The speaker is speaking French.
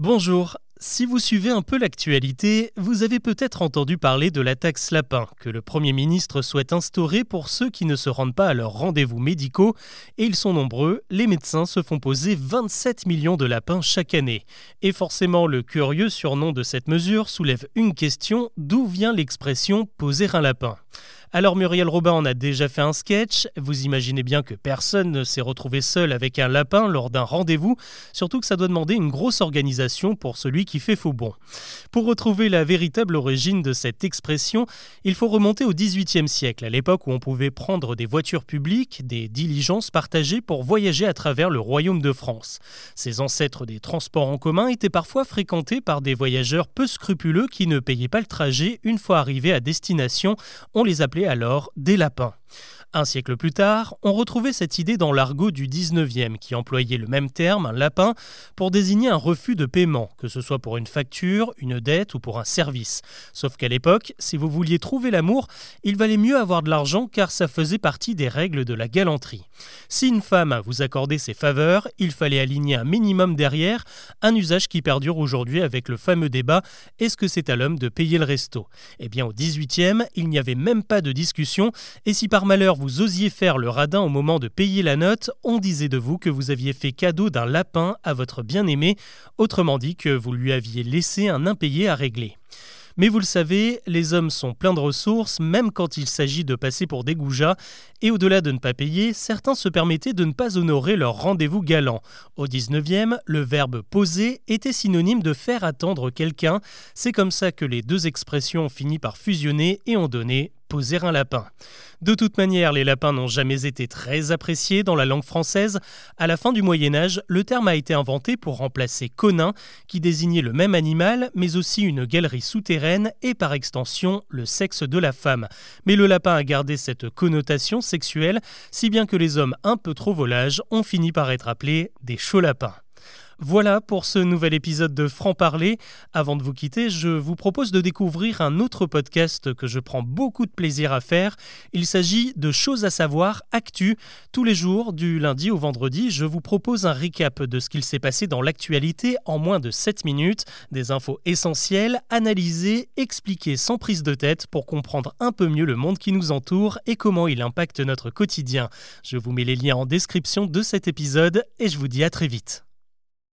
Bonjour. Si vous suivez un peu l'actualité, vous avez peut-être entendu parler de la taxe lapin que le Premier ministre souhaite instaurer pour ceux qui ne se rendent pas à leurs rendez-vous médicaux, et ils sont nombreux, les médecins se font poser 27 millions de lapins chaque année. Et forcément, le curieux surnom de cette mesure soulève une question, d'où vient l'expression poser un lapin? Alors Muriel Robin en a déjà fait un sketch, vous imaginez bien que personne ne s'est retrouvé seul avec un lapin lors d'un rendez-vous, surtout que ça doit demander une grosse organisation pour celui qui fait faux bon. Pour retrouver la véritable origine de cette expression, il faut remonter au XVIIIe siècle, à l'époque où on pouvait prendre des voitures publiques, des diligences partagées pour voyager à travers le royaume de France. Ces ancêtres des transports en commun étaient parfois fréquentés par des voyageurs peu scrupuleux qui ne payaient pas le trajet une fois arrivés à destination, on les appelait alors des lapins. Un siècle plus tard, on retrouvait cette idée dans l'argot du 19e qui employait le même terme, un lapin, pour désigner un refus de paiement, que ce soit pour une facture, une dette ou pour un service. Sauf qu'à l'époque, si vous vouliez trouver l'amour, il valait mieux avoir de l'argent car ça faisait partie des règles de la galanterie. Si une femme vous accordait ses faveurs, il fallait aligner un minimum derrière, un usage qui perdure aujourd'hui avec le fameux débat est-ce que c'est à l'homme de payer le resto? Eh bien au 18e, il n'y avait même pas de discussion et si par malheur vous osiez faire le radin au moment de payer la note, on disait de vous que vous aviez fait cadeau d'un lapin à votre bien-aimé, autrement dit que vous lui aviez laissé un impayé à régler. Mais vous le savez, les hommes sont pleins de ressources, même quand il s'agit de passer pour des goujats, et au-delà de ne pas payer, certains se permettaient de ne pas honorer leur rendez-vous galant. Au 19e, le verbe poser était synonyme de faire attendre quelqu'un. C'est comme ça que les deux expressions ont fini par fusionner et ont donné poser un lapin. De toute manière, les lapins n'ont jamais été très appréciés dans la langue française. À la fin du Moyen Âge, le terme a été inventé pour remplacer conin, qui désignait le même animal, mais aussi une galerie souterraine et par extension le sexe de la femme. Mais le lapin a gardé cette connotation sexuelle, si bien que les hommes un peu trop volages ont fini par être appelés des chauds lapins. Voilà pour ce nouvel épisode de Franc Parler. Avant de vous quitter, je vous propose de découvrir un autre podcast que je prends beaucoup de plaisir à faire. Il s'agit de Choses à savoir, Actu. Tous les jours, du lundi au vendredi, je vous propose un récap de ce qu'il s'est passé dans l'actualité en moins de 7 minutes. Des infos essentielles, analysées, expliquées sans prise de tête pour comprendre un peu mieux le monde qui nous entoure et comment il impacte notre quotidien. Je vous mets les liens en description de cet épisode et je vous dis à très vite.